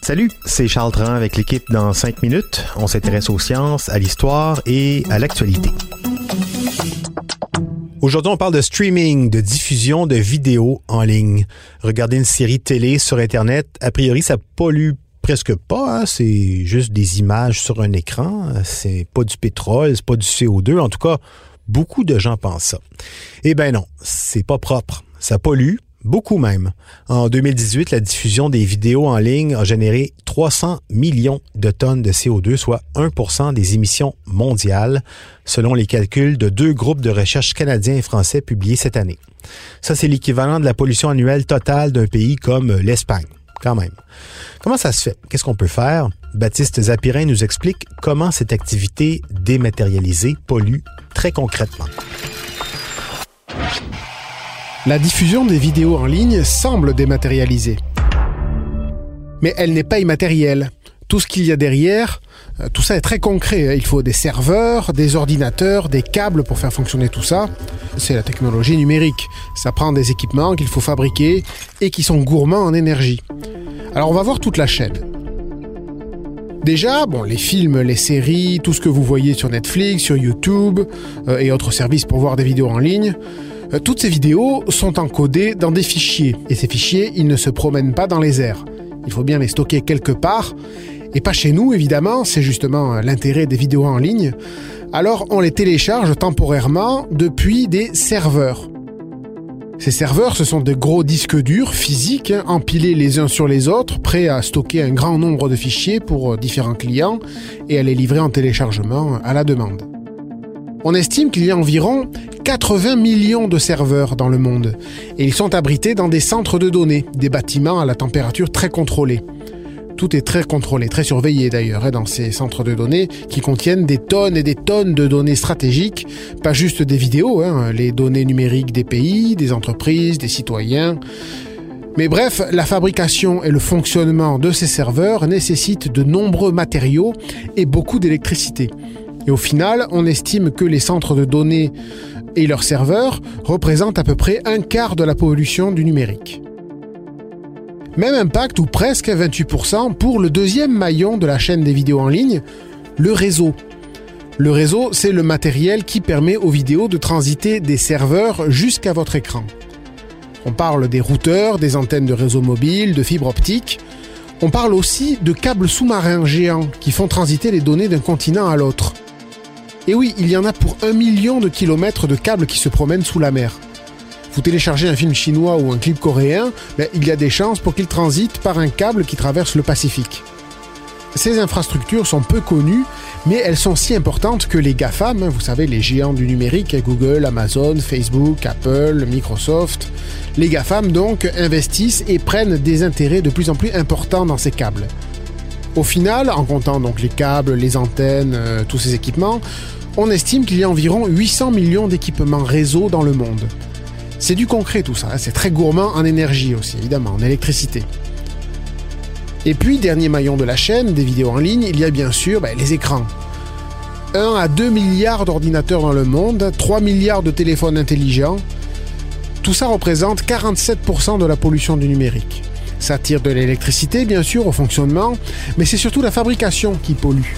Salut, c'est Charles Tran avec l'équipe dans 5 minutes. On s'intéresse aux sciences, à l'histoire et à l'actualité. Aujourd'hui, on parle de streaming, de diffusion de vidéos en ligne. Regarder une série télé sur Internet, a priori, ça pollue presque pas. Hein. C'est juste des images sur un écran. C'est pas du pétrole, c'est pas du CO2. En tout cas, beaucoup de gens pensent ça. Eh ben non, c'est pas propre. Ça pollue, beaucoup même. En 2018, la diffusion des vidéos en ligne a généré 300 millions de tonnes de CO2, soit 1% des émissions mondiales, selon les calculs de deux groupes de recherche canadiens et français publiés cette année. Ça, c'est l'équivalent de la pollution annuelle totale d'un pays comme l'Espagne, quand même. Comment ça se fait? Qu'est-ce qu'on peut faire? Baptiste Zapirin nous explique comment cette activité dématérialisée pollue très concrètement. La diffusion des vidéos en ligne semble dématérialisée. Mais elle n'est pas immatérielle. Tout ce qu'il y a derrière, euh, tout ça est très concret. Il faut des serveurs, des ordinateurs, des câbles pour faire fonctionner tout ça. C'est la technologie numérique. Ça prend des équipements qu'il faut fabriquer et qui sont gourmands en énergie. Alors on va voir toute la chaîne. Déjà, bon, les films, les séries, tout ce que vous voyez sur Netflix, sur YouTube euh, et autres services pour voir des vidéos en ligne, euh, toutes ces vidéos sont encodées dans des fichiers. Et ces fichiers, ils ne se promènent pas dans les airs. Il faut bien les stocker quelque part. Et pas chez nous, évidemment, c'est justement euh, l'intérêt des vidéos en ligne. Alors on les télécharge temporairement depuis des serveurs. Ces serveurs, ce sont de gros disques durs physiques, hein, empilés les uns sur les autres, prêts à stocker un grand nombre de fichiers pour euh, différents clients et à les livrer en téléchargement à la demande. On estime qu'il y a environ 80 millions de serveurs dans le monde, et ils sont abrités dans des centres de données, des bâtiments à la température très contrôlée. Tout est très contrôlé, très surveillé d'ailleurs, hein, dans ces centres de données qui contiennent des tonnes et des tonnes de données stratégiques, pas juste des vidéos, hein, les données numériques des pays, des entreprises, des citoyens. Mais bref, la fabrication et le fonctionnement de ces serveurs nécessitent de nombreux matériaux et beaucoup d'électricité. Et au final, on estime que les centres de données et leurs serveurs représentent à peu près un quart de la pollution du numérique. Même impact, ou presque 28%, pour le deuxième maillon de la chaîne des vidéos en ligne, le réseau. Le réseau, c'est le matériel qui permet aux vidéos de transiter des serveurs jusqu'à votre écran. On parle des routeurs, des antennes de réseau mobile, de fibres optiques. On parle aussi de câbles sous-marins géants qui font transiter les données d'un continent à l'autre. Et oui, il y en a pour un million de kilomètres de câbles qui se promènent sous la mer. Vous téléchargez un film chinois ou un clip coréen, il y a des chances pour qu'il transite par un câble qui traverse le Pacifique. Ces infrastructures sont peu connues, mais elles sont si importantes que les GAFAM, hein, vous savez, les géants du numérique, Google, Amazon, Facebook, Apple, Microsoft, les GAFAM donc investissent et prennent des intérêts de plus en plus importants dans ces câbles. Au final, en comptant donc les câbles, les antennes, euh, tous ces équipements, on estime qu'il y a environ 800 millions d'équipements réseau dans le monde. C'est du concret tout ça, hein. c'est très gourmand en énergie aussi, évidemment, en électricité. Et puis, dernier maillon de la chaîne des vidéos en ligne, il y a bien sûr ben, les écrans. 1 à 2 milliards d'ordinateurs dans le monde, 3 milliards de téléphones intelligents. Tout ça représente 47% de la pollution du numérique. Ça tire de l'électricité, bien sûr, au fonctionnement, mais c'est surtout la fabrication qui pollue.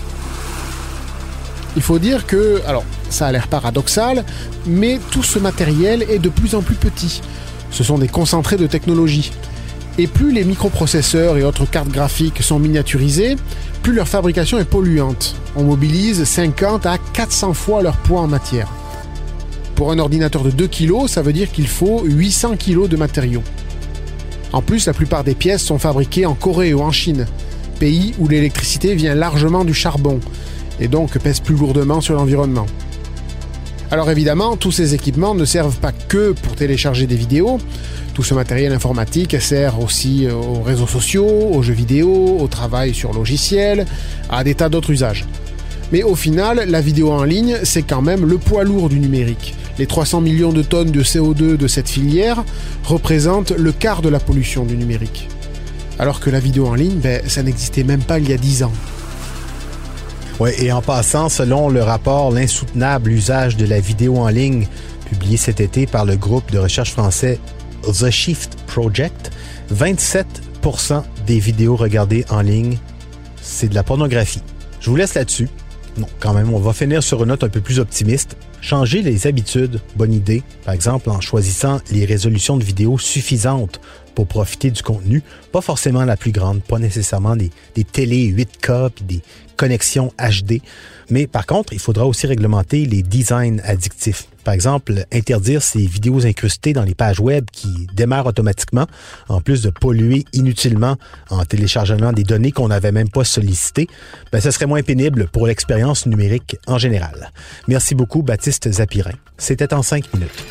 Il faut dire que, alors, ça a l'air paradoxal, mais tout ce matériel est de plus en plus petit. Ce sont des concentrés de technologie. Et plus les microprocesseurs et autres cartes graphiques sont miniaturisés, plus leur fabrication est polluante. On mobilise 50 à 400 fois leur poids en matière. Pour un ordinateur de 2 kg, ça veut dire qu'il faut 800 kg de matériaux. En plus, la plupart des pièces sont fabriquées en Corée ou en Chine, pays où l'électricité vient largement du charbon, et donc pèse plus lourdement sur l'environnement. Alors évidemment, tous ces équipements ne servent pas que pour télécharger des vidéos. Tout ce matériel informatique sert aussi euh, aux réseaux sociaux, aux jeux vidéo, au travail sur logiciel, à des tas d'autres usages. Mais au final, la vidéo en ligne, c'est quand même le poids lourd du numérique. Les 300 millions de tonnes de CO2 de cette filière représentent le quart de la pollution du numérique. Alors que la vidéo en ligne, ben, ça n'existait même pas il y a 10 ans. Oui, et en passant, selon le rapport L'insoutenable usage de la vidéo en ligne, publié cet été par le groupe de recherche français The Shift Project, 27% des vidéos regardées en ligne, c'est de la pornographie. Je vous laisse là-dessus. Non, quand même, on va finir sur une note un peu plus optimiste. Changer les habitudes, bonne idée. Par exemple, en choisissant les résolutions de vidéos suffisantes pour profiter du contenu. Pas forcément la plus grande, pas nécessairement des, télé 8K puis des connexions HD. Mais par contre, il faudra aussi réglementer les designs addictifs. Par exemple, interdire ces vidéos incrustées dans les pages web qui démarrent automatiquement, en plus de polluer inutilement en téléchargeant des données qu'on n'avait même pas sollicitées, ben, ce serait moins pénible pour l'expérience numérique en général. Merci beaucoup, Baptiste Zapirin. C'était en cinq minutes.